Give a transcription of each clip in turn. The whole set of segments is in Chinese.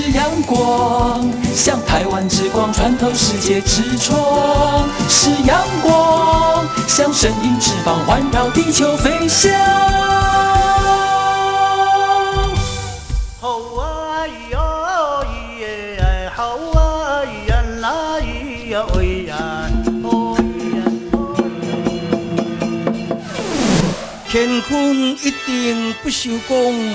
是阳光，像台湾之光穿透世界之窗；是阳光，像神鹰翅膀环绕地球飞翔。好啊咿呀咿耶，好啊咿呀那咿呀咿呀，哦咿呀乾坤一定不朽功。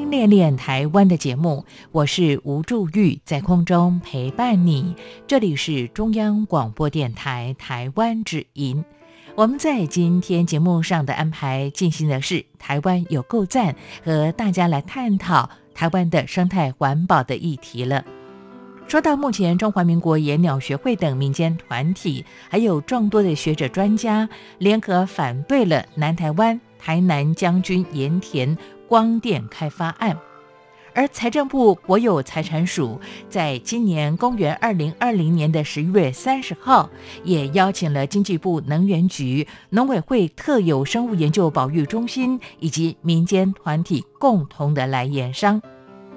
恋恋台湾的节目，我是吴祝玉，在空中陪伴你。这里是中央广播电台台湾之音。我们在今天节目上的安排进行的是台湾有够赞，和大家来探讨台湾的生态环保的议题了。说到目前，中华民国野鸟学会等民间团体，还有众多的学者专家，联合反对了南台湾台南将军盐田。光电开发案，而财政部国有财产署在今年公元二零二零年的十一月三十号，也邀请了经济部能源局、农委会特有生物研究保育中心以及民间团体共同的来研商。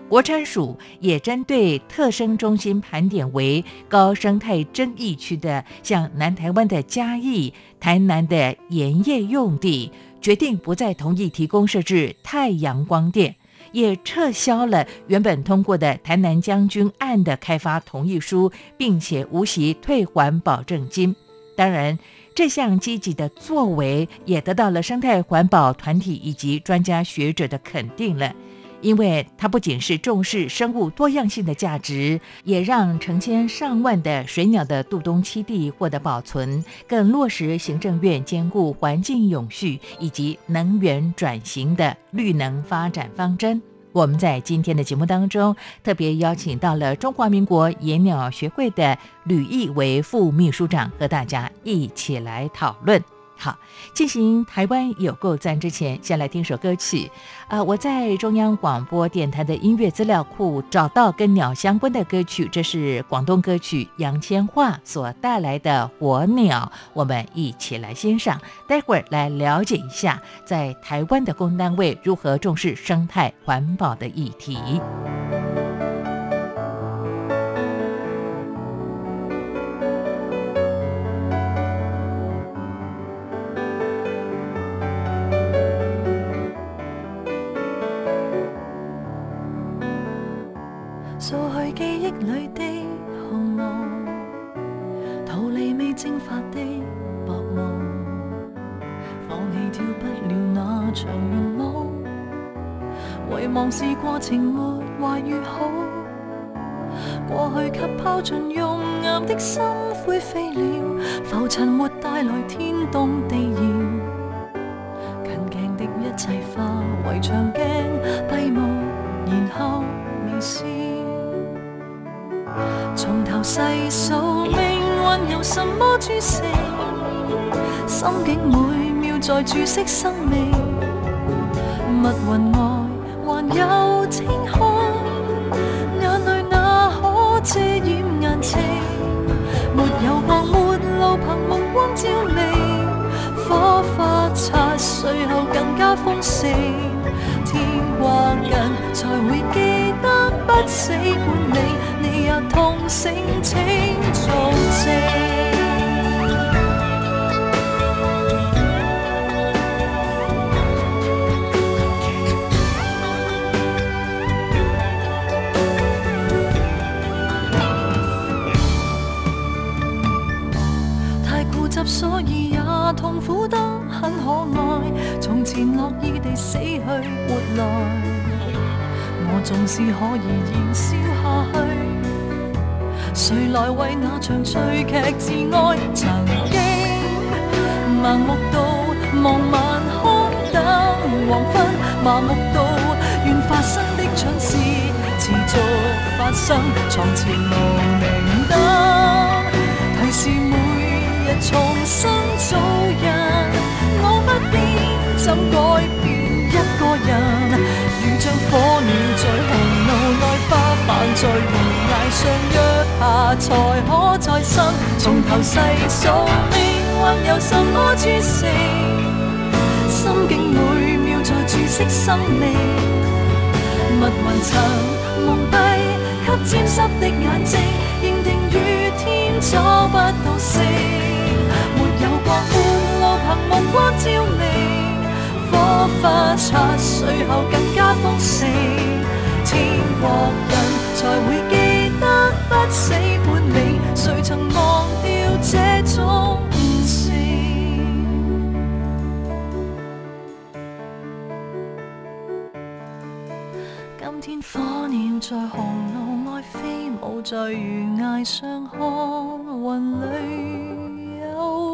国产署也针对特生中心盘点为高生态争议区的，像南台湾的嘉义、台南的盐业用地。决定不再同意提供设置太阳光电，也撤销了原本通过的台南将军案的开发同意书，并且无息退还保证金。当然，这项积极的作为也得到了生态环保团体以及专家学者的肯定了。因为它不仅是重视生物多样性的价值，也让成千上万的水鸟的渡冬栖地获得保存，更落实行政院兼顾环境永续以及能源转型的绿能发展方针。我们在今天的节目当中特别邀请到了中华民国野鸟学会的吕义为副秘书长，和大家一起来讨论。好，进行台湾有够赞之前，先来听首歌曲。呃，我在中央广播电台的音乐资料库找到跟鸟相关的歌曲，这是广东歌曲杨千嬅所带来的《火鸟》，我们一起来欣赏。待会儿来了解一下，在台湾的公单位如何重视生态环保的议题。往事过程没坏与好，过去给抛尽用岩的心灰飞了，浮尘没带来天动地摇，近镜的一切化为长镜闭目，然后微笑，从头细数命运由什么铸成，心境每秒在注释生命，密云外。有天空，眼泪哪可遮掩眼睛？没有光，没路，凭目光照明。火花擦碎后更加丰盛。天或近，才会记得不死管你，你也痛醒，请做证。苦得很可爱，从前乐意地死去活来，我纵是可以燃烧下去，谁来为那场趣剧自哀？曾经盲目到望晚空等。黃昏，麻木到願發生的蠢事持續發生，床前無明燈，提示每重新做人。我不變，怎改變一個人？如像火鳥在紅爐內花瓣在懸崖上約下才可再生，從頭細數命运有什麼注釋？心境每秒在注释生命，密雲層蒙蔽，给沾濕的眼睛，認定雨天找。不到光照明，火花擦碎後更加丰盛，天国人才會記得不死本領，誰曾忘掉這種？在紅路外飛舞，在悬崖上看雲裏有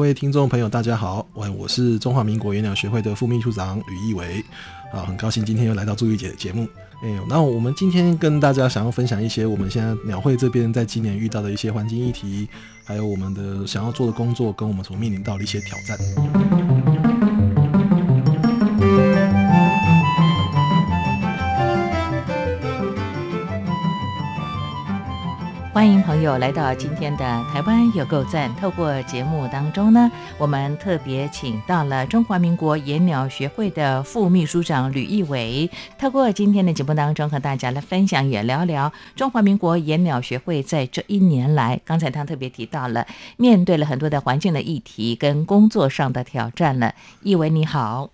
各位听众朋友，大家好，我我是中华民国演鸟学会的副秘书长吕一维，啊，很高兴今天又来到朱玉姐的节目。哎，那我们今天跟大家想要分享一些我们现在鸟会这边在今年遇到的一些环境议题，还有我们的想要做的工作，跟我们所面临到的一些挑战。欢迎朋友来到今天的台湾有够赞。透过节目当中呢，我们特别请到了中华民国野鸟学会的副秘書長呂義偉。透过今天的节目当中，和大家来分享也聊聊中华民国野鸟学会在这一年来，刚才他特别提到了面对了很多的环境的议题跟工作上的挑战了。义伟你好。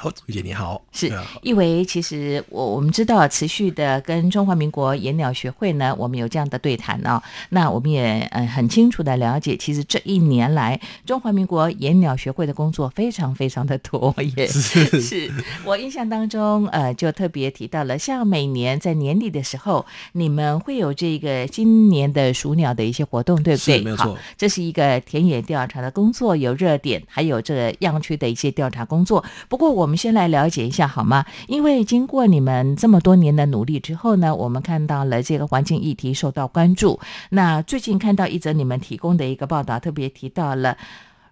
好，朱姐你好。是，因为其实我我们知道，持续的跟中华民国野鸟学会呢，我们有这样的对谈哦。那我们也嗯很清楚的了解，其实这一年来，中华民国野鸟学会的工作非常非常的多耶。是，是我印象当中，呃，就特别提到了，像每年在年底的时候，你们会有这个今年的数鸟的一些活动，对不對？沒錯，這是一个田野调查的工作，有热点，还有这个样区的一些调查工作。不过我。我们先来了解一下好吗？因为经过你们这么多年的努力之后呢，我们看到了这个环境议题受到关注。那最近看到一则你们提供的一个报道，特别提到了。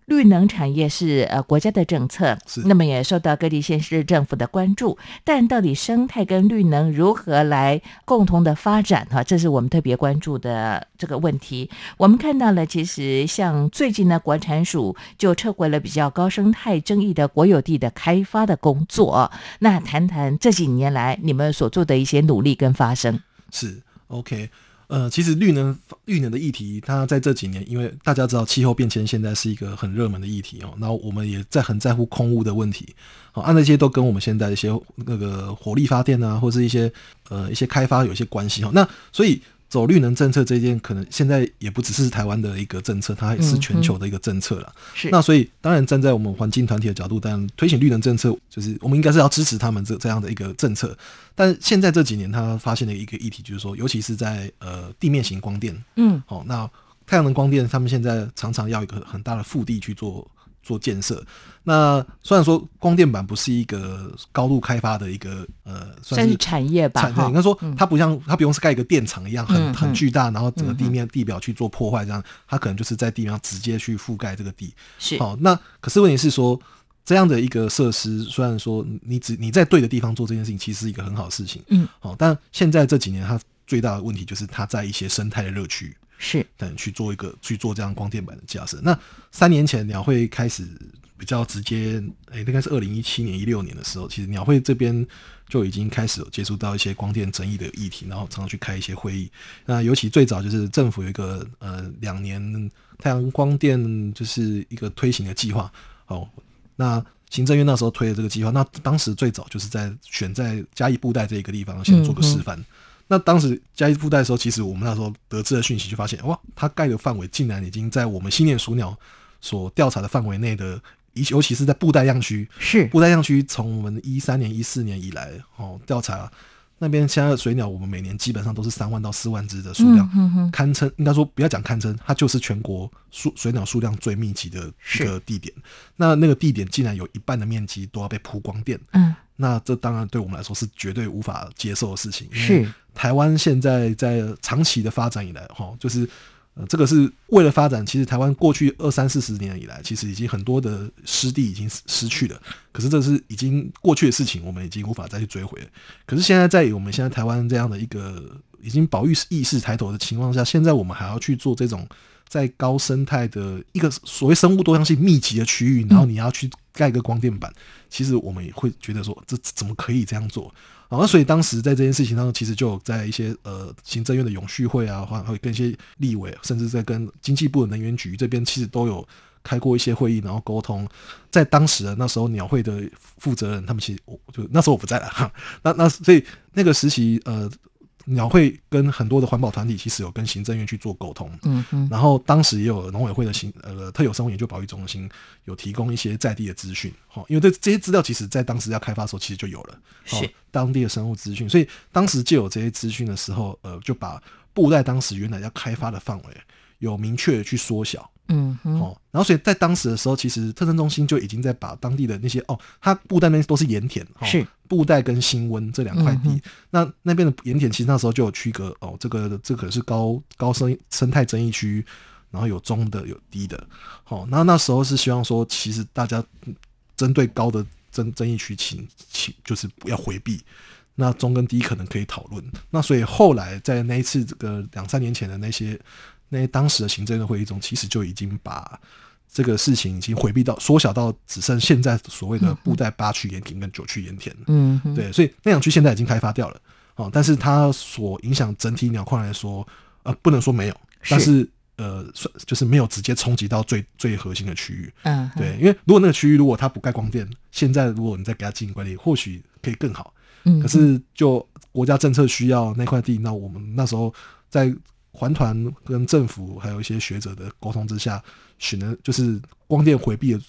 綠能产业是呃国家的政策，是那么也受到各地县市政府的关注。但到底生态跟绿能如何来共同的发展哈，这是我们特别关注的这个问题。我们看到了，其实像最近呢，国产署就撤回了比较高生态争议的国有地的开发的工作。那谈谈这几年来你们所做的一些努力跟发生。是 OK。呃，其实绿能绿能的议题，它在这几年，因为大家知道气候变迁现在是一个很热门的议题哦，然后我们也在很在乎空污的问题，好，啊，那些都跟我们现在一些那个火力发电啊，或是一些呃一些开发有一些关系哈，那所以。走绿能政策这件，可能现在也不只是台湾的一个政策，它也是全球的一个政策了。是，那所以当然站在我们环境团体的角度，当然推行绿能政策，就是我们应该是要支持他们这这样的一个政策。但现在这几年，他发现了一个议题，就是说，尤其是在呃地面型光电，嗯，好，那太阳能光电，他们现在常常要一个很大的腹地去做。做建设，那虽然说光电板不是一个高度开发的一个呃，算是产业吧，应该说它不像它不用是盖一个电厂一样很很巨大，然后整个地面地表去做破坏这样它可能就是在地面上直接去覆盖这个地。是好，那可是问题是说。这样的一个设施，虽然说你只你在对的地方做这件事情，其实是一个很好的事情。嗯，好，但现在这几年它最大的问题就是它在一些生态的熱區。是等去做一个去做这样光电板的架设。那三年前鸟会开始比较直接，诶，应该是二零一七年一六年的时候，其实鸟会这边就已经开始有接触到一些光电争议的议题，然后常常去开一些会议。那尤其最早就是政府有一个呃两年太阳光电就是一个推行的计划哦，那。行政院那时候推的这个计划，那当时最早就是在选在嘉义布袋这一个地方先做个示范。那当时加一布袋的时候，其实我们那时候得知的讯息就发现，哇，它盖的范围竟然已经在我们新年鼠鸟所调查的范围内的，尤其是在布袋样区，是布袋样区从我们一三年、一四年以来哦调查。那边现在的水鸟，我们每年基本上都是三万到四万只的数量，堪称应该说不要讲堪称，它就是全国数水鸟数量最密集的一个地点。那那个地点竟然有一半的面积都要被铺光电，嗯，那这当然对我们来说是绝对无法接受的事情。是台湾现在在长期的发展以来，哈，就是。呃，这个是为了发展。其实台湾过去二三四十年以来，其实已经很多的湿地已经失去了。可是这是已经过去的事情，我们已经无法再去追回了。可是现在在我们现在台湾这样的一个已经保育意识抬头的情况下，现在我们还要去做这种在高生态的一个所谓生物多样性密集的区域，然后你要去盖个光电板，其实我们也会觉得说，这怎么可以这样做？好，那所以当时在这件事情当中，其实就有在一些呃行政院的永续会啊，或会跟一些立委，甚至在跟经济部的能源局这边，其实都有开过一些会议，然后沟通。在当时的那时候，鸟会的负责人，他们其实我就那时候我不在了哈。那那所以那个时期呃。鸟会跟很多的环保团体其实有跟行政院去做沟通，嗯嗯，然后当时也有农委会的行呃特有生物研究保育中心有提供一些在地的资讯，哈，因为这这些资料其实在当时要开发的时候其实就有了，是。当地的生物资讯，所以当时就有这些资讯的时候，呃，就把布袋当时原来要开发的范围有明确的去缩小。嗯，哦，然后所以在当时的时候，其实特征中心就已经在把当地的那些哦，它布袋那边都是盐田，是布袋跟新温这两块地，那那边的盐田其实那时候就有区隔哦，这个这可是高高生生态争议区，然后有中的有低的，好，那那时候是希望说，其实大家针对高的争争议区，请请就是不要回避，那中跟低可能可以讨论，那所以后来在那一次这个两三年前的那些。那些当时的行政的会议中，其实就已经把这个事情已经回避到缩小到只剩现在所谓的布袋八区盐田跟九区盐田。嗯，对，所以那两区现在已经开发掉了。哦，但是它所影响整体鸟况来说，呃，不能说没有，但是呃，算就是没有直接冲击到最最核心的区域。嗯，对，因为如果那个区域如果它不盖光电，现在如果你再给它进行管理，或许可以更好。嗯，可是就国家政策需要那块地，那我们那时候在。环团跟政府还有一些学者的沟通之下，选的就是光电回避的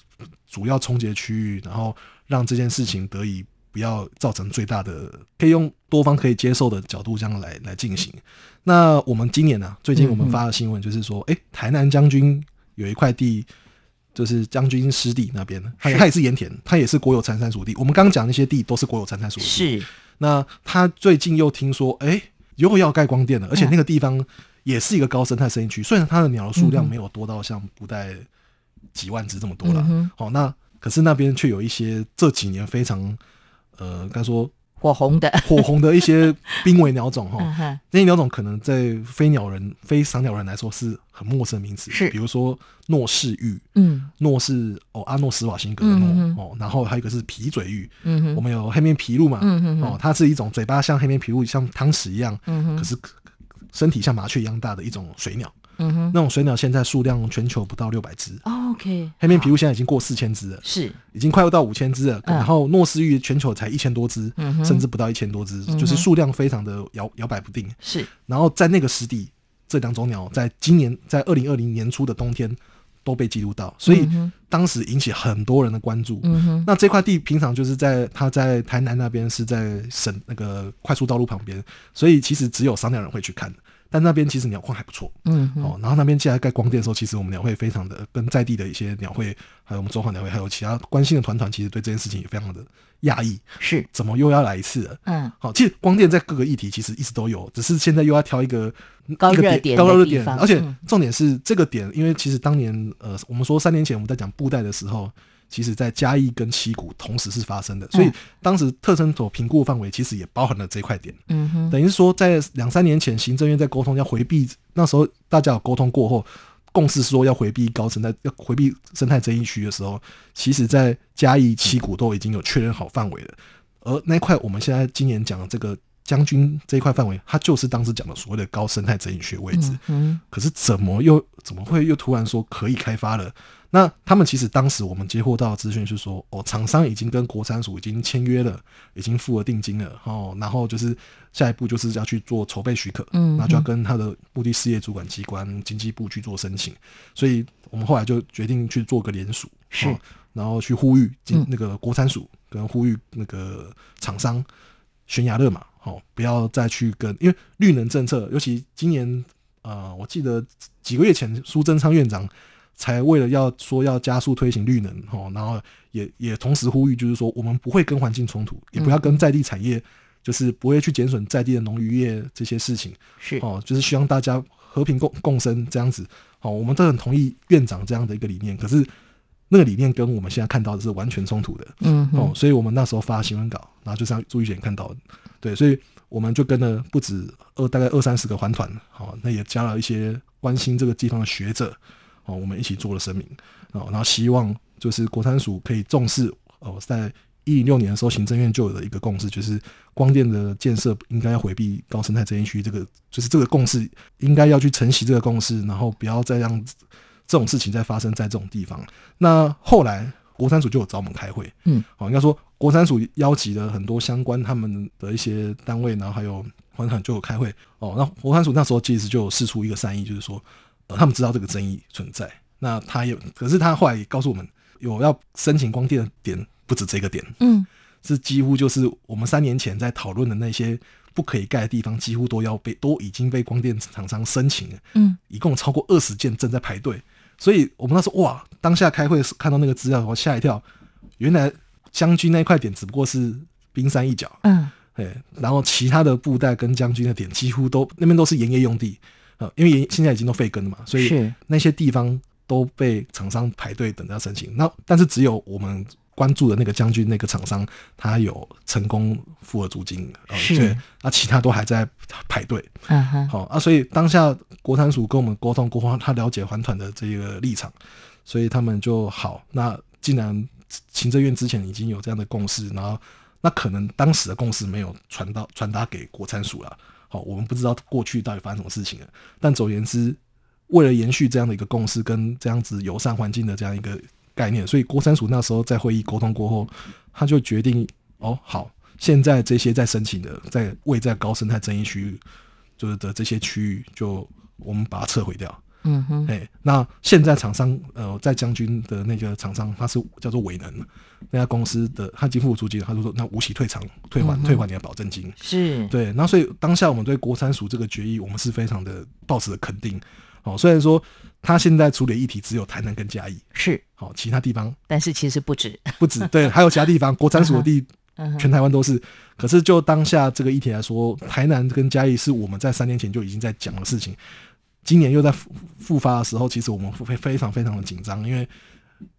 主要冲击区域，然后让这件事情得以不要造成最大的，可以用多方可以接受的角度这样来来进行。那我们今年呢，最近我们发的新闻就是说，哎，台南将军有一块地，就是将军湿地那边，它它也是盐田，它也是国有产山属地。我们刚刚讲那些地都是国有产山属地。是。那他最近又听说，哎，又要盖光电了，而且那个地方。也是一个高生态生态区，虽然它的鸟的数量没有多到像不带几万只这么多了，好，那可是那边却有一些这几年非常呃，该说火红的。火红的一些濒危鸟种哈，那些鸟种可能在飞鸟人、非赏鸟人来说是很陌生名词，是。比如说诺氏玉，嗯，诺是哦阿诺斯瓦辛格的诺哦，然后还有一个是皮嘴玉，嗯我们有黑面琵鹭嘛，嗯哦，它是一种嘴巴像黑面琵鹭像汤匙一样，嗯。可是。身体像麻雀一样大的一种水鸟，嗯哼，那种水鸟现在数量全球不到六百只。OK，黑面琵鹭现在已经过四千只了，是。已经快要到五千只了。然后诺斯玉全球才一千多只，甚至不到一千多只，就是数量非常的摇摇摆不定。是，然后在那个湿地，这两种鸟在今年在二零二零年初的冬天都被记录到，所以当时引起很多人的关注。嗯，那这块地平常就是在他在台南那边是在省那个快速道路旁边，所以其实只有商鸟人会去看。但那边其实鸟况还不错，嗯，哦，然后那边既然盖光电的时候，其实我们鸟会非常的跟在地的一些鸟会，还有我们中华鸟会，还有其他关心的团团，其实对这件事情也非常的讶异，是。怎么又要来一次了？嗯，好，其实光电在各个议题其实一直都有，只是现在又要挑一个高热点、高热点，而且嗯。重点是这个点，因为其实当年呃，我们说三年前我们在讲布袋的时候，其实在嘉义跟七股同时是发生的，所以当时特征所评估范围其实也包含了这块点。嗯哼，等于是说，在两三年前，行政院在沟通要回避，那时候大家有沟通过后，共识说要回避高生态，要回避生态争议区的时候，其实在嘉义七股都已经有确认好范围了。而那块我们现在今年讲的这个将军这一块范围，它就是当时讲的所谓的高生态争议区位置。嗯可是怎么又怎么会又突然说可以开发了？那他们其实当时我们接获到的资讯是说，哦，厂商已经跟国产署已经签约了，已经付了定金了，哦，然后就是下一步就是要去做筹备许可，嗯那就要跟他的目的事业主管机关经济部去做申请，所以我们后来就决定去做个联署，是。哦然后去呼吁经嗯那个国产署跟呼吁那个厂商悬崖勒马，哦，不要再去跟，因为绿能政策，尤其今年呃，我记得几个月前苏贞昌院长才为了要说要加速推行绿能，哦，然后也也同时呼吁，就是说我们不会跟环境冲突，也不要跟在地产业，就是不会去减损在地的农渔业这些事情，是哦，就是希望大家和平共共生这样子。哦，我们都很同意院长这样的一个理念，可是那个理念跟我们现在看到的是完全冲突的。嗯哦，所以我们那时候发新闻稿，然后就像朱玉贤看到的，对，所以我们就跟了不止二大概二三十个环团，哦，那也加了一些关心这个地方的学者，哦，我们一起做了声明，哦，然后希望就是国产署可以重视，哦，在一零六年的时候，行政院就有了一个共识，就是光电的建设应该要回避高生态争议区，这个就是这个共识应该要去承袭这个共识，然后不要再让这种事情再发生在这种地方。那后来国产署就有找我们开会，嗯，哦，应该说国产署邀集了很多相关他们的一些单位，然后还有环团就有开会，哦，那国产署那时候其实就有释出一个善意，就是说，呃，他们知道这个争议存在，那他也，可是他后来也告诉我们，有要申请光电的点不止这个点，嗯是几乎就是我们三年前在讨论的那些不可以盖的地方，几乎都要被都已经被光电厂商申请了，嗯，一共超过二十件正在排队。所以我们那时候哇，当下开会看到那个资料，我吓一跳，原来将军那块点只不过是冰山一角，嗯对，然后其他的布袋跟将军的点几乎都那边都是盐业用地，呃，因为盐现在已经都废耕了嘛，所以那些地方都被厂商排队等着要申请。那但是只有我们关注的那个将军那个厂商，他有成功付了租金，呃、是对，那其他都还在排队。嗯哼好啊，所以当下国产署跟我们沟通过后，他了解环团的这个立场，所以他们就好。那既然行政院之前已经有这样的共识，然后那可能当时的共识没有传到传达给国产署了。好，我们不知道过去到底发生什么事情了。但总而言之，为了延续这样的一个共识跟这样子友善环境的这样一个概念，所以郭三署那时候在会议沟通过后，他就决定哦，好，现在这些在申请的，在位在高生态争议区域就是的这些区域，就我们把它撤回掉。嗯哼。哎，那现在厂商呃，在将军的那个厂商，他是叫做伟能那家公司的，他已经付租金，他就说那无息退偿，退还退还你的保证金。是。对，那所以当下我们对国产署这个决议，我们是非常的抱持的肯定。哦，虽然说他现在处理议题只有台南跟嘉义，是，好、其他地方。但是其实不止，不止，对，还有其他地方国产署的地嗯全台湾都是。可是就当下这个议题来说，台南跟嘉义是我们在三年前就已经在讲的事情，今年又在复复发的时候，其实我们会非常非常的紧张，因为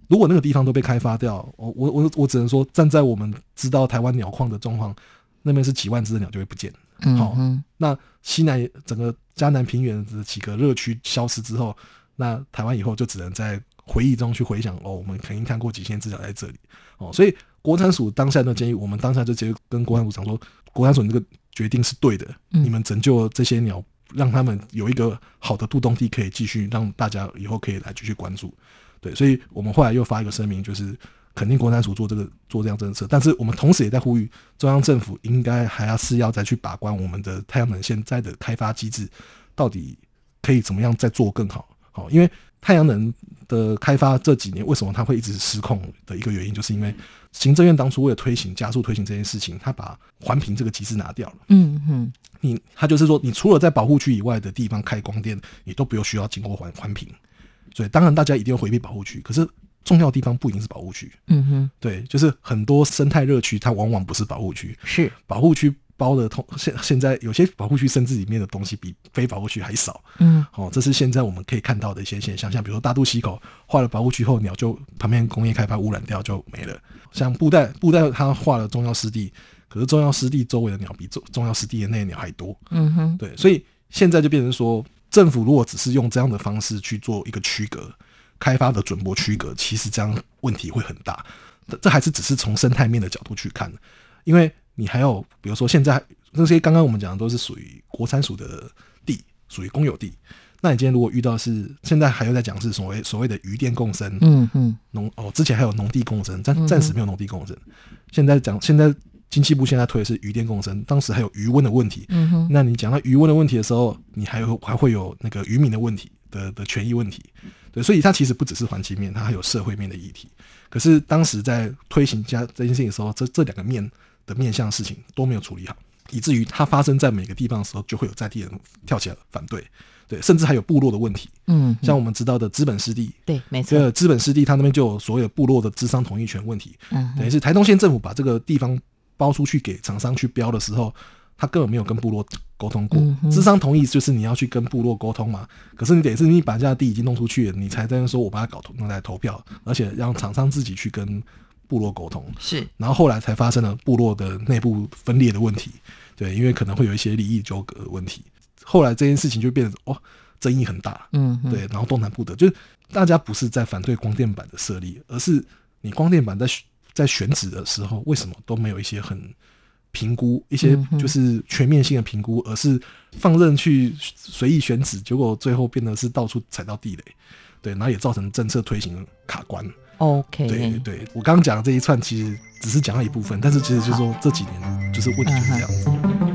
如果那个地方都被开发掉，我我我我只能说，站在我们知道台湾鸟矿的状况，那边是几万只的鸟就会不见。好那西南整个嘉南平原的几个热区消失之后，那台湾以后就只能在回忆中去回想哦，我们肯定看过几千只鸟在这里。哦，所以国产署当下的建议，我们当下就直接跟国产署讲说，国产署你这个决定是对的，嗯。你们拯救了这些鸟，让他们有一个好的渡冬地可以继续让大家以后可以来继续关注，对，所以我们后来又发一个声明，就是肯定国产署做这个做这样政策，但是我们同时也在呼吁中央政府应该还要是要再去把关我们的太阳能现在的开发机制到底可以怎么样再做更好。好，因为太阳能的开发这几年为什么它会一直失控的一个原因，就是因为行政院当初为了推行加速推行这件事情，他把环评这个机制拿掉了。嗯哼你他就是说，你除了在保护区以外的地方开光电，你都不用需要经过环环评。所以当然大家一定要回避保护区，可是重要的地方不一定是保护区。嗯哼对，就是很多生态热区，它往往不是保护区。是保护区包的通现现在有些保护区甚至里面的东西比非保护区还少，嗯，哦，这是现在我们可以看到的一些现象，像比如说大肚溪口划了保护区后，鸟就旁边工业开发污染掉就没了，像布袋布袋它划了重要湿地，可是重要湿地周围的鸟比重重要湿地的那些鸟还多，嗯哼，对，所以现在就变成说，政府如果只是用这样的方式去做一个区隔，开发的准播区隔，其实这样问题会很大。这这还是只是从生态面的角度去看，因为你还有比如说现在那些刚刚我们讲的都是属于国产属的地，属于公有地。那你今天如果遇到是现在还有在讲是所谓所谓的渔电共生，嗯嗯农哦，之前还有农地共生，暂暂时没有农地共生。现在讲现在经济部现在推的是渔电共生，当时还有渔温的问题。嗯哼，那你讲到渔温的问题的时候，你还有还会有那个渔民的问题的的权益问题，对，所以它其实不只是环境面，它还有社会面的议题。可是当时在推行加这件事情的时候，这这两个面的面向事情都没有处理好，以至于它发生在每个地方的时候，就会有在地人跳起来反对，对，甚至还有部落的问题。嗯，像我们知道的资本湿地，对，没错，这资本湿地，它那边就有所谓的部落的资商同意权问题，嗯等于是台东县政府把这个地方包出去给厂商去标的时候，他根本没有跟部落沟通过嗯。哼资商同意就是你要去跟部落沟通嘛，可是你得是你把这家地已经弄出去了，你才在那说我把它搞弄来投票，而且让厂商自己去跟部落沟通。是，然后后来才发生了部落的内部分裂的问题，对，因为可能会有一些利益纠葛的问题。后来这件事情就变得哦，争议很大，嗯，对，然后动弹不得，就是大家不是在反对光电板的设立，而是你光电板在选在选址的时候，为什么都没有一些很评估一些就是全面性的评估，而是放任去随意选址，结果最后变得是到处踩到地雷，对，然后也造成政策推行卡关。，OK，对对，我刚刚讲的这一串其实只是讲了一部分，但是其实就是说这几年就是问题就是这样子。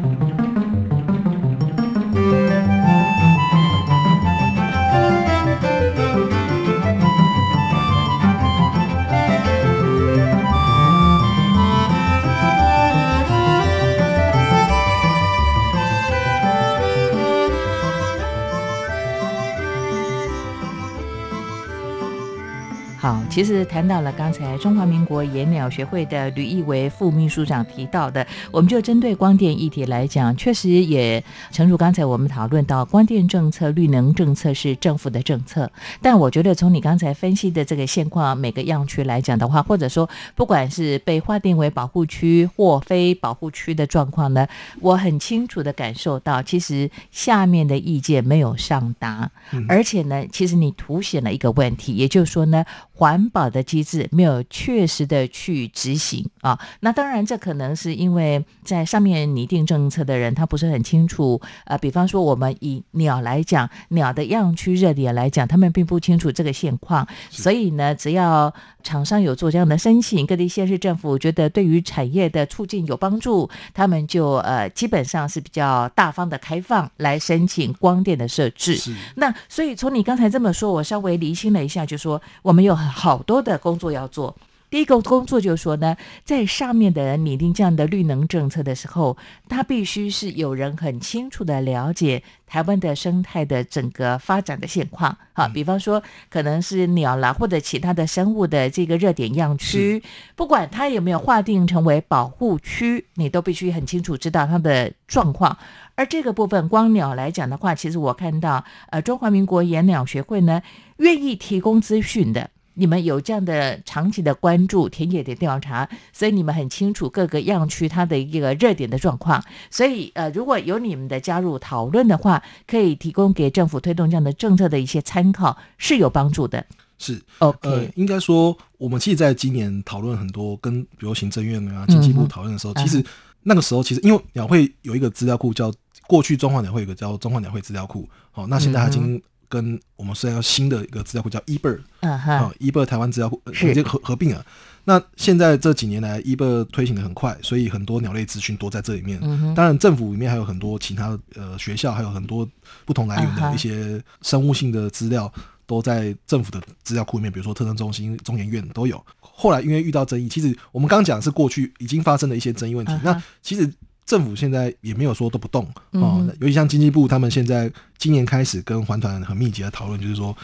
其实谈到了刚才中华民国野鸟学会的吕义维副秘书长提到的，我们就针对光电议题来讲，确实也诚如刚才我们讨论到，光电政策、绿能政策是政府的政策，但我觉得从你刚才分析的这个现况，每个样区来讲的话，或者说不管是被划定为保护区或非保护区的状况呢，我很清楚的感受到，其实下面的意见没有上达，而且呢，其实你凸显了一个问题，也就是说呢，环保的机制没有确实的去执行啊。那当然，这可能是因为在上面拟定政策的人他不是很清楚。呃，比方说我们以鸟来讲，鸟的样区热点来讲，他们并不清楚这个现况，所以呢，只要厂商有做这样的申请，各地县市政府觉得对于产业的促进有帮助，他们就呃基本上是比较大方的开放来申请光电的设置。是那所以从你刚才这么说，我稍微厘清了一下，就说我们有好多的工作要做。第一个工作就是说呢，在上面的人拟定这样的绿能政策的时候，他必须是有人很清楚的了解台湾的生态的整个发展的现况。好，比方说可能是鸟啦或者其他的生物的这个热点样区，不管它有没有划定成为保护区，你都必须很清楚知道它的状况。而这个部分，光鸟来讲的话，其实我看到，呃，中华民国野鸟学会呢，愿意提供资讯的。你们有这样的长期的关注田野的调查，所以你们很清楚各个样区它的一个热点的状况。所以，呃，如果有你们的加入讨论的话，可以提供给政府推动这样的政策的一些参考，是有帮助的。是 OK，、呃，应该说，我们其实在今年讨论很多，跟比如行政院啊、经济部讨论的时候，嗯其实那个时候其实因为鸟会有一个资料库叫过去中华鸟会有一个叫中华鸟会资料库，好、那现在它已经跟我们虽然要新的一个资料库叫 eBird 嗯啊哼，，eBird 台湾资料库已经合合并了。那现在这几年来，eBird 推行的很快，所以很多鸟类资讯都在这里面。嗯，当然，政府里面还有很多其他呃学校，还有很多不同来源的一些生物性的资料，都在政府的资料库里面，比如说特征中心、中研院都有。后来因为遇到争议，其实我们刚刚讲的是过去已经发生的一些争议问题。那其实政府现在也没有说都不动嗯哦哼，尤其像经济部他们现在今年开始跟环团很密集的讨论，就是说，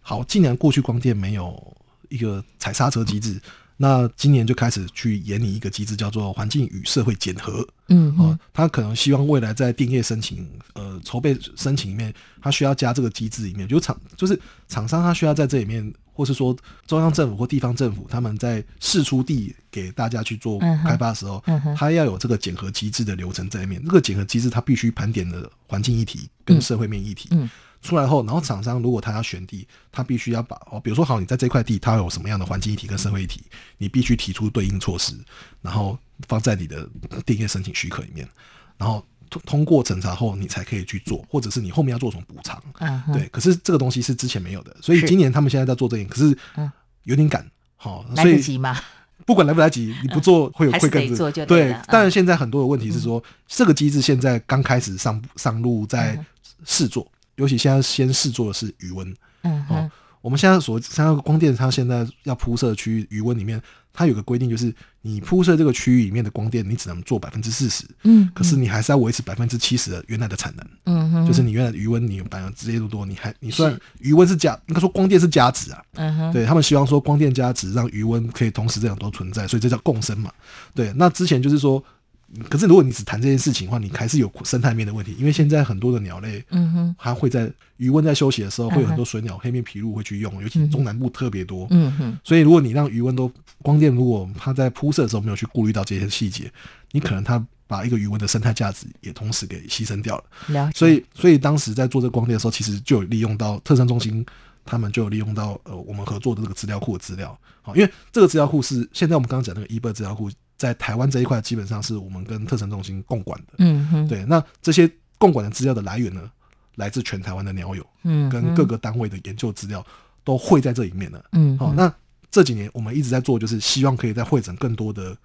好，既然过去光电没有一个踩刹车机制，那今年就开始去研拟一个机制，叫做环境与社会检核。嗯哦，他可能希望未来在电业申请呃筹备申请里面，他需要加这个机制里面，就厂就是厂商他需要在这里面，或是说中央政府或地方政府他们在试出地给大家去做开发的时候，他要有这个检核机制的流程在里面。这个检核机制它必须盘点的环境议题跟社会面议题。嗯出来后，然后厂商如果他要选地，他必须要把哦，比如说好，你在这块地它有什么样的环境议题跟社会议题，你必须提出对应措施，然后放在你的电业申请许可里面，然后通通过审查后，你才可以去做，或者是你后面要做什么补偿。对，可是这个东西是之前没有的，所以今年他们现在在做这件，可是嗯。有点赶，好、来所以得及吗？不管来不来及，你不做会有会更对了嗯。当然，现在很多的问题是说，这个机制现在刚开始上上路，在嗯。试做，尤其现在先试做的是余温。嗯哼。哦，我们现在所像光电，它现在要铺设的区域余温里面，它有个规定，就是你铺设这个区域里面的光电，你只能做百分之四十，嗯，可是你还是要维持百分之七十的原来的产能。嗯哼，就是你原来的余温，你百分之接度多，你还你虽然余温是加，应该说光电是加值啊，嗯哼，对他们希望说光电加值，让余温可以同时这两都存在，所以这叫共生嘛。对，那之前就是说，可是如果你只谈这件事情的话，你还是有生态面的问题，因为现在很多的鸟类，嗯哼，它会在余温在休息的时候，会有很多水鸟、黑面琵鹭会去用，尤其中南部特别多。嗯哼，所以如果你让余温都光电，如果它在铺设的时候没有去顾虑到这些细节，你可能它把一个余温的生态价值也同时给牺牲掉了。了解。所以，所以当时在做这个光电的时候，其实就有利用到特生中心，他们就有利用到呃我们合作的这个资料库的资料。好，因为这个资料库是现在我们刚刚讲那个 eBird 资料库，在台湾这一块基本上是我们跟特城中心共管的。嗯哼，对，那这些共管的资料的来源呢，来自全台湾的鸟友嗯，跟各个单位的研究资料都汇在这里面了。嗯，好，那这几年我们一直在做，就是希望可以再汇整更多的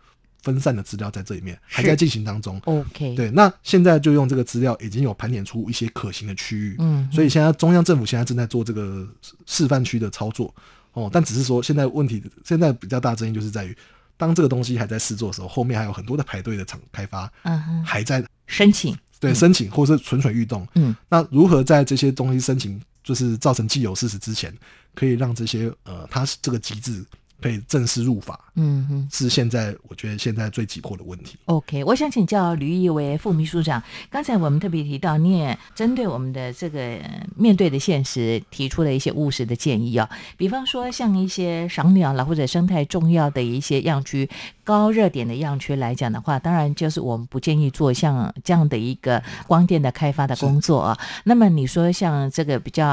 分散的资料在这里面，还在进行当中。OK，，对，那现在就用这个资料已经有盘点出一些可行的区域，嗯，所以现在中央政府现在正在做这个示示范区的操作。哦，但只是说现在问题现在比较大的争议就是在于，当这个东西还在试做的时候，后面还有很多的排队的厂开发嗯哼，还在申请，对申请或是蠢蠢欲动，嗯，那如何在这些东西申请就是造成既有事实之前，可以让这些呃它这个机制可以正式入法，嗯哼。是现在我觉得现在最急迫的问题。OK，我想请教吕义为副秘书长。刚才我们特别提到，你也针对我们的这个呃面对的现实，提出了一些务实的建议啊、比方说，像一些赏鸟啦或者生态重要的一些样区、高热点的样区来讲的话，当然就是我们不建议做像这样的一个光电的开发的工作啊。那么你说像这个比较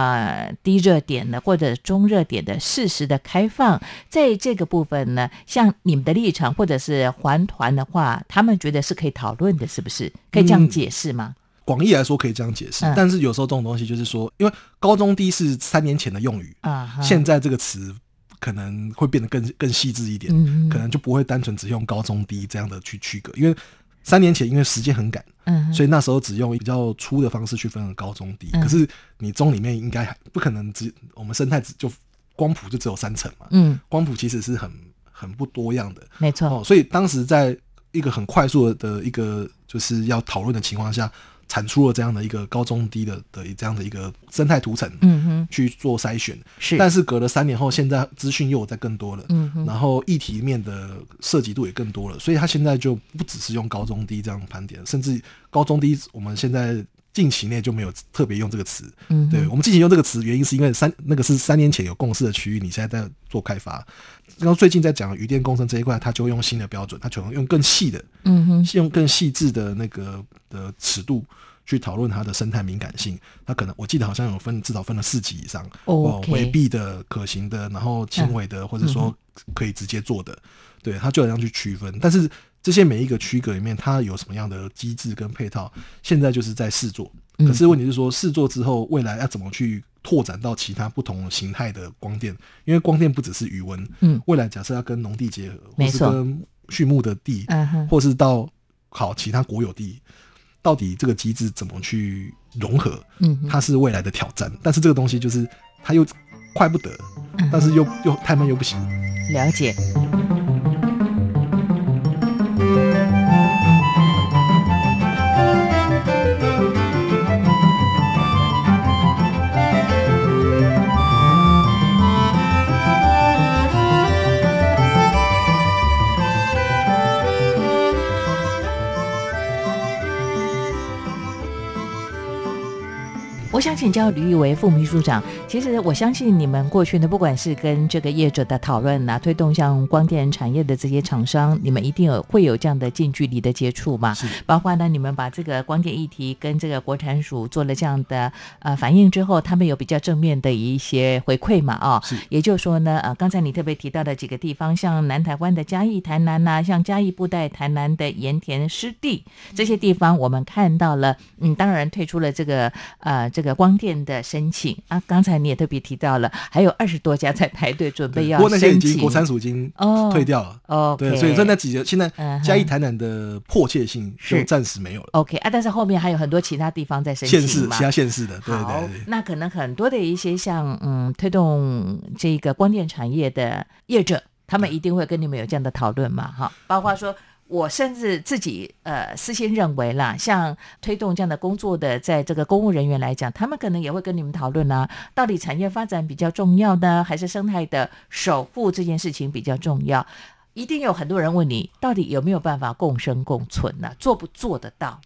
低热点的或者中热点的适时的开放，在这个部分呢，像你们的立场或者是环团的话，他们觉得是可以讨论的，是不是？可以这样嗯解释吗？广义来说可以这样解释，嗯。但是有时候这种东西就是说，因为高中低是三年前的用语，啊，现在这个词可能会变得更更细致一点，嗯可能就不会单纯只用高中低这样的去区隔，因为三年前因为时间很赶，嗯。所以那时候只用比较粗的方式去分了高中低，嗯。可是你中里面应该还不可能只我们生态只就光谱就只有三层嘛，嗯，光谱其实是很很不多样的，没错，哦，所以当时在一个很快速的一个就是要讨论的情况下，产出了这样的一个高中低的的这样的一个生态图层，嗯哼，去做筛选。是，但是隔了三年后，现在资讯又在更多了，嗯哼，然后议题面的涉及度也更多了，所以它现在就不只是用高中低这样盘点，甚至高中低我们现在。近期内就没有特别用这个词，嗯对我们近期用这个词，原因是因为三那个是三年前有共识的区域，你现在在做开发，然后最近在讲渔电工程这一块，它就会用新的标准，它可能用更细的，嗯哼，用更细致的那个的尺度去讨论它的生态敏感性。它可能我记得好像有分至少分了四级以上，哦回避的、可行的，然后轻微的，或者说可以直接做的，对，它就有这样去区分。但是这些每一个区隔里面，它有什么样的机制跟配套，现在就是在试做。嗯可是问题是说，试做之后，未来要怎么去拓展到其他不同形态的光电？因为光电不只是余温，嗯，未来假设要跟农地结合，或是跟畜牧的地，或是到好其他国有地，到底这个机制怎么去融合？嗯，它是未来的挑战。但是这个东西就是它又快不得，嗯但是又又太慢又不行。了解。我想请教吕义为副秘书长，其实我相信你们过去呢，不管是跟这个业者的讨论啊，推动像光电产业的这些厂商，你们一定有会有这样的近距离的接触嘛？是包括呢，你们把这个光电议题跟这个国产署做了这样的呃反应之后，他们有比较正面的一些回馈嘛？啊、是也就是说呢，呃，刚才你特别提到的几个地方，像南台湾的嘉义、台南呐、像嘉义布袋、台南的盐田湿地这些地方，我们看到了，嗯，当然推出了这个呃这个光电的申请啊。刚才你也特别提到了，还有二十多家在排队准备对，要不过那些已。经国产署已经哦退掉了。哦，对，所以在那几个现在嘉义、台南的迫切性是就暂时没有了。OK 啊，但是后面还有很多其他地方在申县市。其他县市的，对好对对，那可能很多的一些像嗯推动这个光电产业的业者，他们一定会跟你们有这样的讨论嘛，哈，包括说。我甚至自己呃私心认为啦，像推动这样的工作的，在这个公务人员来讲，他们可能也会跟你们讨论啊，到底产业发展比较重要呢，还是生态的守护这件事情比较重要？一定有很多人问你，到底有没有办法共生共存呢、做不做得到？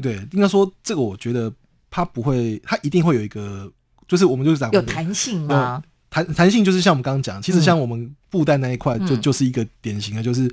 对，应该说这个，我觉得它不会，它一定会有一个，就是我们就是讲有弹性吗？弹弹性，就是像我们刚刚讲，其实嗯像我们布袋那一块，就嗯就是一个典型的，就是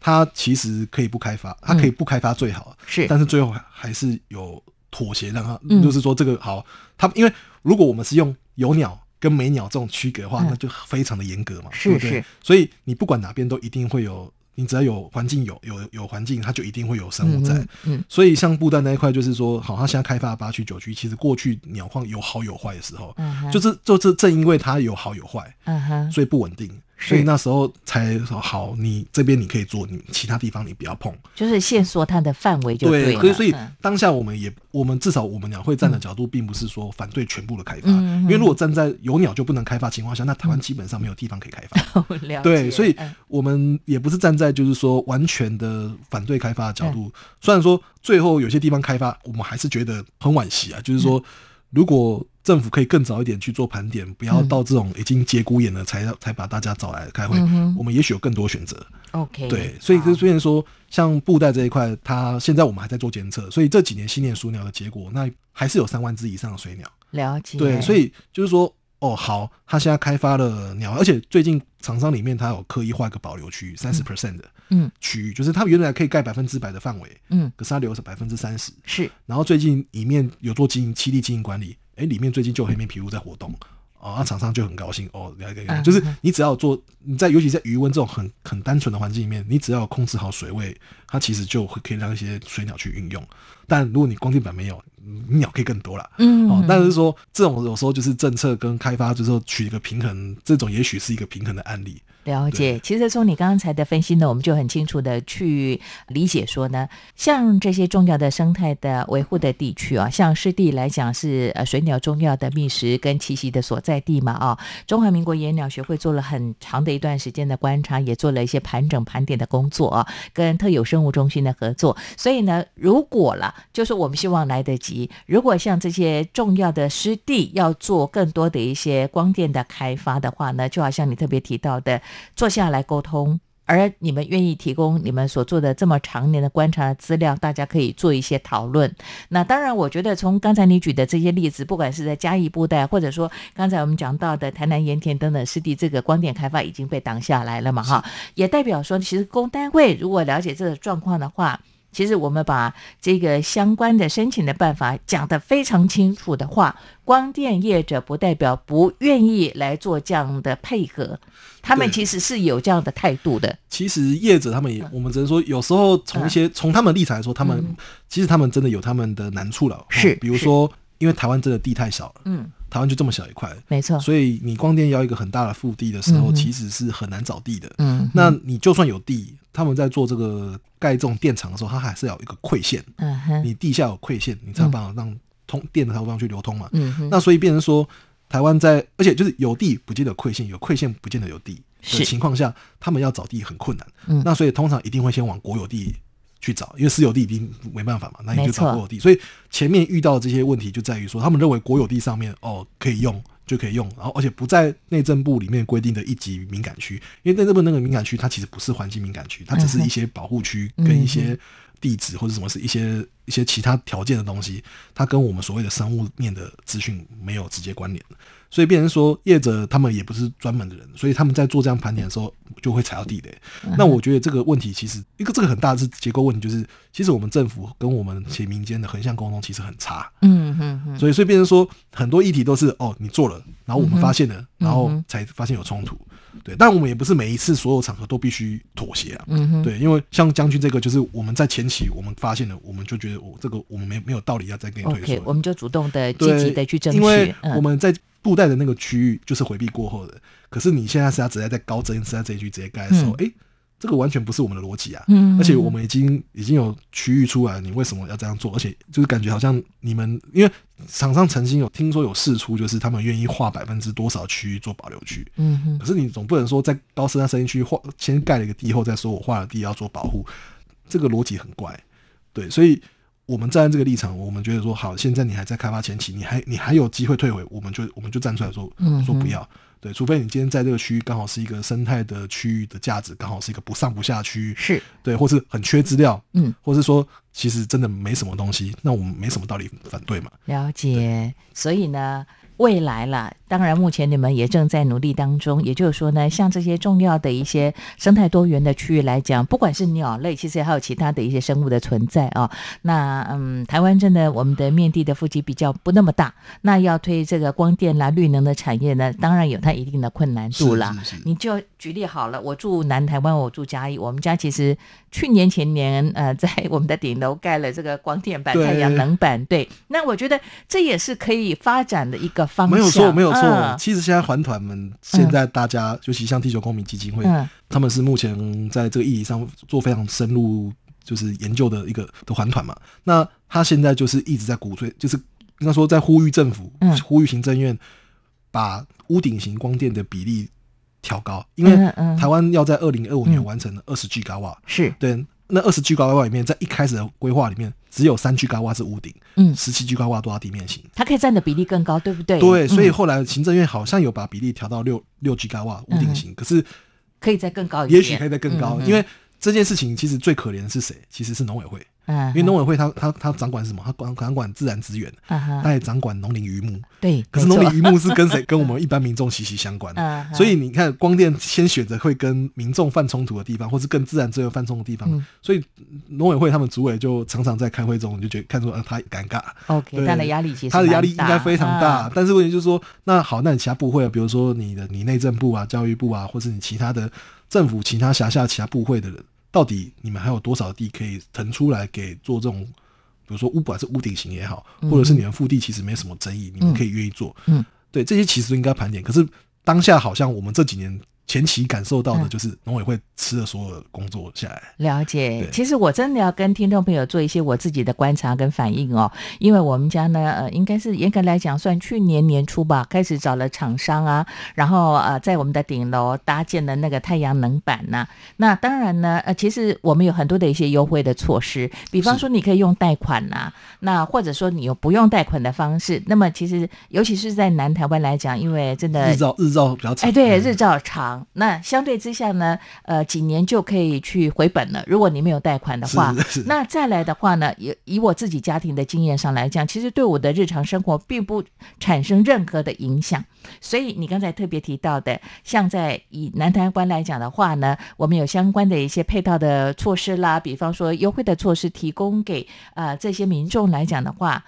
它其实可以不开发，它可以不开发最好，嗯是但是最后还还是有妥协，让它嗯就是说这个好，它因为如果我们是用有鸟。跟没鸟这种区隔的话，嗯那就非常的严格嘛，是对不对是？所以你不管哪边都一定会有，你只要有环境有有有环境，它就一定会有生物在。嗯嗯所以像布袋那一块，就是说，好，它现在开发八区九区，其实过去鸟况有好有坏的时候，嗯就是就是正因为它有好有坏，嗯哼，所以不稳定，是所以那时候才说好，你这边你可以做，你其他地方你不要碰。就是限缩它的范围就对了。所以所以嗯当下我们也，我们至少我们鸟会站的角度，并不是说反对全部的开发，因为如果站在有鸟就不能开发情况下，那台湾基本上没有地方可以开发。对，所以嗯我们也不是站在就是说完全的反对开发的角嗯度。虽然说最后有些地方开发，我们还是觉得很惋惜啊。就是嗯说，如果政府可以更早一点去做盘点，不要到这种已经节骨眼了才才把大家找来开会嗯，我们也许有更多选择。OK，对，所以好就虽然说像布袋这一块，它现在我们还在做监测，所以这几年新年鼠鸟的结果，那还是有三万只以上的水鸟。了解。对，所以就是说，哦，好，他现在开发了鸟，而且最近厂商里面他有刻意画一个保留区域，三十 percent 的嗯区域，就是它原来可以盖百分之百的范围，嗯可是它留是百分之三十。是然后最近里面有做经营七地经营管理，哎，里面最近就有黑面琵鹭在活动。哦，那厂商就很高兴哦，了解了解，嗯就是你只要做你在尤其在余温这种很很单纯的环境里面，你只要控制好水位，它其实就会可以让一些水鸟去运用。但如果你光电板没有，嗯鸟可以更多了。嗯哦，但是说这种有时候就是政策跟开发，就是说取一个平衡，这种也许是一个平衡的案例。了解，其实从你刚才的分析呢，我们就很清楚的去理解说呢，像这些重要的生态的维护的地区啊，像湿地来讲是呃水鸟重要的觅食跟栖息的所在地嘛啊。中华民国野鸟学会做了很长的一段时间的观察，也做了一些盘整盘点的工作啊，跟特有生物中心的合作。所以呢，如果了，就是我们希望来得及，如果像这些重要的湿地要做更多的一些光电的开发的话呢，就好像你特别提到的。坐下来沟通，而你们愿意提供你们所做的这么长年的观察资料，大家可以做一些讨论。那当然，我觉得从刚才你举的这些例子，不管是在嘉义布袋，或者说刚才我们讲到的台南盐田等等湿地，这个光电开发已经被挡下来了嘛，哈，也代表说，其实公单位如果了解这个状况的话。其实我们把这个相关的申请的办法讲得非常清楚的话，光电业者不代表不愿意来做这样的配合，他们其实是有这样的态度的。其实业者他们也，我们只能说，有时候从一些从他们立场来说，他们其实他们真的有他们的难处了。哦是比如说，因为台湾真的地太少了，嗯，台湾就这么小一块，没错。所以你光电要一个很大的腹地的时候，嗯其实是很难找地的。嗯，那你就算有地，他们在做这个盖这种电厂的时候，它还是要有一个馈线，嗯哼，你地下有馈线，你才有办法让通电的才有办法去流通嘛。嗯哼，那所以变成说，台湾在，而且就是有地不见得有馈线，有馈线不见得有地是。的情况下，他们要找地很困难。嗯。那所以通常一定会先往国有地去找，因为私有地已经没办法嘛，那你就找国有地。所以前面遇到的这些问题就在于说，他们认为国有地上面哦可以用。就可以用，然后而且不在内政部里面规定的一级敏感区，因为内政部那个敏感区它其实不是环境敏感区，它只是一些保护区跟一些地址或者什么是一些一些其他条件的东西，它跟我们所谓的生物面的资讯没有直接关联所以变成说业者他们也不是专门的人，所以他们在做这样盘点的时候就会踩到地雷。那我觉得这个问题其实一个这个很大的是结构问题，就是其实我们政府跟我们且民间的横向沟通其实很差。嗯嗯嗯，所以所以变成说很多议题都是哦你做了，然后我们发现了，然后才发现有冲突。对，但我们也不是每一次所有场合都必须妥协啊。嗯哼，对，因为像将军这个，就是我们在前期我们发现了，我们就觉得我这个我们没没有道理要再给你退缩，我们就主动的积极的去争取。因为我们在布袋的那个区域就是回避过后的，可是你现在是要直接在高增是在这一区直接盖的时候，哎。这个完全不是我们的逻辑啊！嗯，而且我们已经已经有区域出来，你为什么要这样做？而且就是感觉好像你们，因为厂商曾经有听说有试出，就是他们愿意划百分之多少区域做保留区。嗯哼。可是你总不能说在高山森林区划先盖了一个地后再说我划了地要做保护，这个逻辑很怪。对，所以我们站在这个立场，我们觉得说好，现在你还在开发前期，你还你还有机会退回，我们就我们就站出来说说不要。对，除非你今天在这个区域刚好是一个生态的区域的价值，刚好是一个不上不下区，是对，或是很缺资料，嗯，或是说其实真的没什么东西，那我们没什么道理反对嘛。了解，所以呢。未来了，当然目前你们也正在努力当中。也就是说呢，像这些重要的一些生态多元的区域来讲，不管是鸟类，其实还有其他的一些生物的存在啊。那嗯，台湾真的我们的面地的腹肌比较不那么大，那要推这个光电啦、绿能的产业呢，当然有它一定的困难度啦。你就举例好了，我住南台湾，我住嘉义，我们家其实去年前年呃，在我们的顶楼盖了这个光电板、太阳能板。对，那我觉得这也是可以发展的一个。没有错，没有错。其实现在环团们，现在大家，尤其像地球公民基金会，他们是目前在这个议题上做非常深入，就是研究的一个的环团嘛。那他现在就是一直在鼓吹，就是应该说在呼吁政府，呼吁行政院把屋顶型光电的比例调高，因为台湾要在二零二五年完成二十 G 高瓦，是对。那二十 G 高瓦里面，在一开始的规划里面，只有三 G 高瓦是屋顶，嗯，十七 G 高瓦多少地面型，它可以占的比例更高，对不对？对，所以后来行政院好像有把比例调到六六 G 高瓦屋顶型，可是可以再更高一点，也许可以再更高，因为这件事情其实最可怜的是谁？其实是农委会。嗯，因为农委会他他他掌管什么？他管管管自然资源，他也掌管农林渔牧。对，可是农林渔牧是跟谁？跟我们一般民众息息相关。所以你看，光电先选择会跟民众犯冲突的地方，或是跟自然资源犯冲突的地方。所以农委会他们主委就常常在开会中就觉得看出呃他尴尬。OK，他的压力其实他的压力应该非常大。但是问题就是说，那好，那你其他部会，比如说你的你内政部啊、教育部啊，或是你其他的政府其他辖下其他部会的人。到底你们还有多少地可以腾出来给做这种，比如说屋不管是屋顶型也好，或者是你们腹地其实没什么争议，你们可以愿意做。嗯，对，这些其实应该盘点。可是当下好像我们这几年。前期感受到的就是农委会吃了所有的工作下来。了解，其实我真的要跟听众朋友做一些我自己的观察跟反应哦，因为我们家呢，呃，应该是严格来讲算去年年初吧，开始找了厂商啊，然后呃，在我们的顶楼搭建了那个太阳能板呐。那当然呢，呃，其实我们有很多的一些优惠的措施，比方说你可以用贷款呐，那或者说你有不用贷款的方式。那么其实尤其是在南台湾来讲，因为真的日照日照比较长，哎，对，日照长。那相对之下呢，呃，几年就可以去回本了。如果你没有贷款的话，那再来的话呢，以以我自己家庭的经验上来讲，其实对我的日常生活并不产生任何的影响。所以你刚才特别提到的，像在以南台湾来讲的话呢，我们有相关的一些配套的措施啦，比方说优惠的措施提供给呃这些民众来讲的话。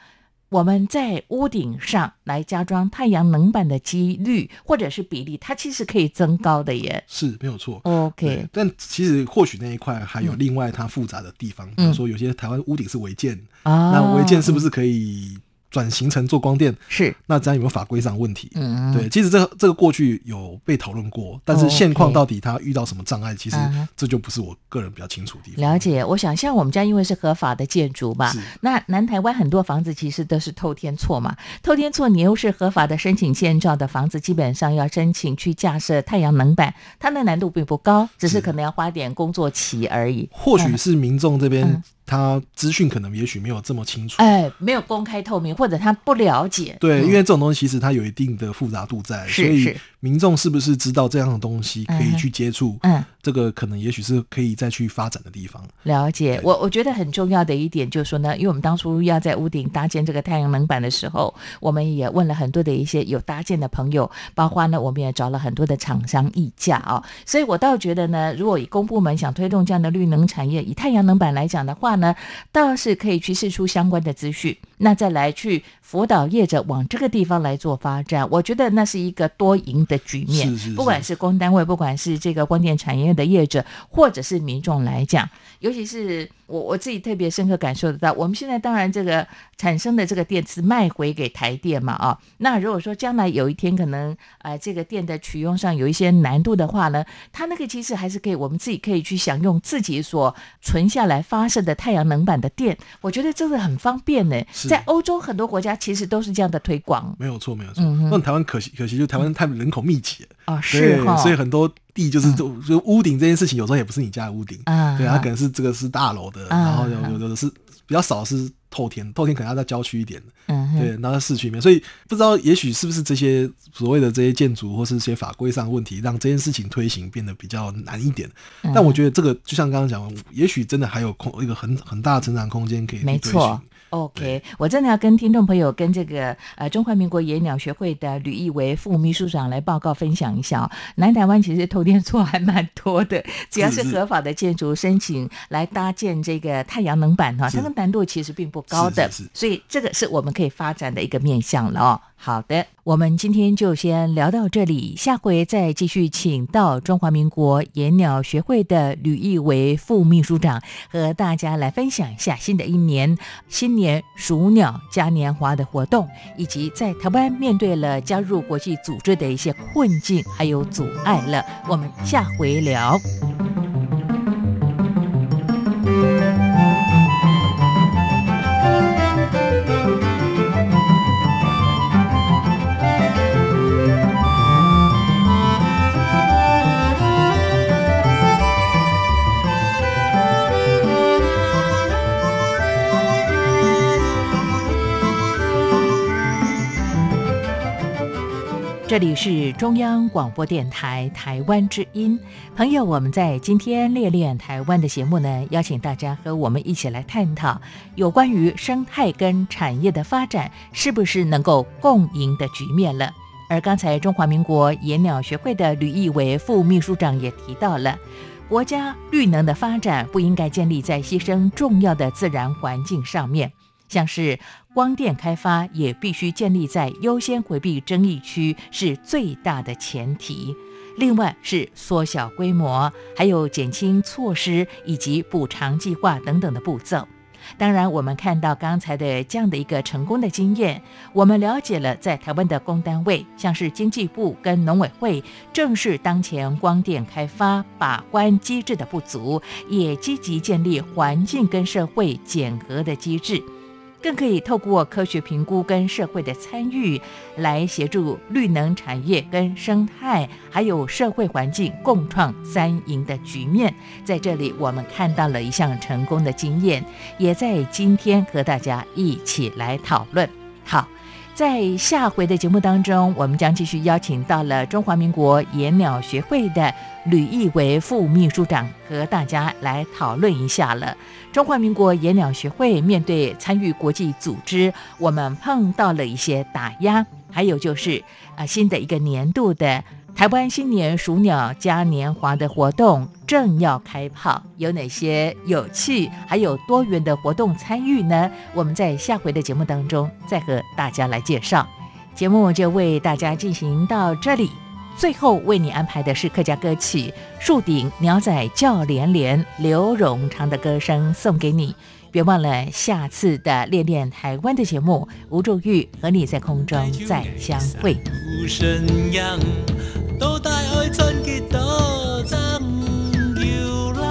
我们在屋顶上来加装太阳能板的几率或者是比例，它其实可以增高的耶。是没有错。OK，但其实或许那一块还有另外它复杂的地方，比如说有些台湾屋顶是违建，那违建是不是可以？转型成做光电是，那这样有没有法规上问题？嗯，对，其实这这个过去有被讨论过，但是现况到底它遇到什么障碍，其实这就不是我个人比较清楚的地方。了解，我想像我们家因为是合法的建筑嘛，那南台湾很多房子其实都是透天错嘛，透天错你又是合法的申请建造的房子，基本上要申请去架设太阳能板，它的难度并不高，只是可能要花点工作期而已。或许是民众这边。他资讯可能也许没有这么清楚，哎，没有公开透明，或者他不了解。对，因为这种东西其实它有一定的复杂度在，所以民众是不是知道这样的东西可以去接触？嗯，这个可能也许是可以再去发展的地方。了解，我我觉得很重要的一点就是说呢，因为我们当初要在屋顶搭建这个太阳能板的时候，我们也问了很多的一些有搭建的朋友，包括呢，我们也找了很多的厂商议价啊。所以我倒觉得呢，如果以公部门想推动这样的绿能产业，以太阳能板来讲的话，呢，倒是可以去试出相关的资讯，那再来去辅导业者往这个地方来做发展，我觉得那是一个多赢的局面。是是，不管是公单位，不管是这个光电产业的业者，或者是民众来讲，尤其是。我我自己特别深刻感受得到，我们现在当然这个产生的这个电池卖回给台电嘛啊，那如果说将来有一天可能呃这个电的取用上有一些难度的话呢，它那个其实还是可以我们自己可以去享用自己所存下来发射的太阳能板的电，我觉得这个很方便呢。在欧洲很多国家其实都是这样的推广，没有错没有错。那台湾可惜可惜就台湾太人口密集了。啊，是哈，所以很多。地就是就就屋顶这件事情，有时候也不是你家的屋顶，对，它可能是这个是大楼的，然后有有的是比较少是透天，透天可能要在郊区一点的，对，然后在市区里面，所以不知道也许是不是这些所谓的这些建筑或是一些法规上的问题，让这件事情推行变得比较难一点。但我觉得这个就像刚刚讲，也许真的还有空一个很很大的成长空间可以没错。OK，我真的要跟听众朋友、跟这个呃中华民国野鸟学会的吕义为副秘书长来报告分享一下哦。南台湾其实偷电错还蛮多的，只要是合法的建筑申请来搭建这个太阳能板哈，它的难度其实并不高的，所以这个是我们可以发展的一个面向了哦。好的，我们今天就先聊到这里，下回再继续请到中华民国野鸟学会的吕义为副秘书长和大家来分享一下新的一年新年鼠鸟嘉年华的活动，以及在台湾面对了加入国际组织的一些困境还有阻碍了。我们下回聊。这里是中央广播电台台湾之音，朋友，我们在今天练练台湾的节目呢，邀请大家和我们一起来探讨有关于生态跟产业的发展是不是能够共赢的局面了。而刚才中华民国野鸟学会的吕义伟副秘书长也提到了，国家绿能的发展不应该建立在牺牲重要的自然环境上面。像是光电开发也必须建立在优先回避争议区是最大的前提，另外是缩小规模，还有减轻措施以及补偿计划等等的步骤。当然，我们看到刚才的这样的一个成功的经验，我们了解了在台湾的公单位，像是经济部跟农委会，正是当前光电开发把关机制的不足，也积极建立环境跟社会减核的机制。更可以透过科学评估跟社会的参与，来协助绿能产业跟生态，还有社会环境共创三赢的局面。在这里，我们看到了一项成功的经验，也在今天和大家一起来讨论。好。在下回的节目当中，我们将继续邀请到了中华民国野鸟学会的吕义为副秘书长，和大家来讨论一下了。中华民国野鸟学会面对参与国际组织，我们碰到了一些打压，还有就是啊新的一个年度的。台湾新年鼠鸟嘉年华的活动正要开跑，有哪些有趣还有多元的活动参与呢？我们在下回的节目当中再和大家来介绍。节目就为大家进行到这里，最后为你安排的是客家歌曲《树顶鸟仔叫连连》，刘荣昌的歌声送给你。别忘了下次的练练台湾的节目，吴祝玉和你在空中再相会。都带爱春去多张游览，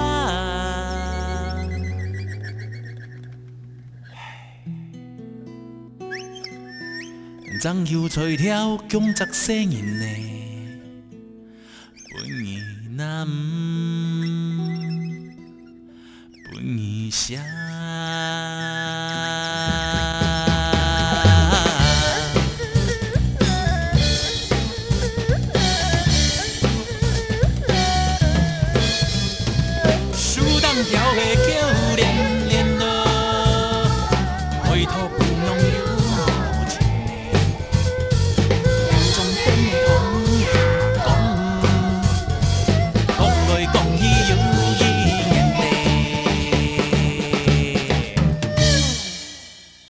张游吹跳强则声音呢，本意难，本意想。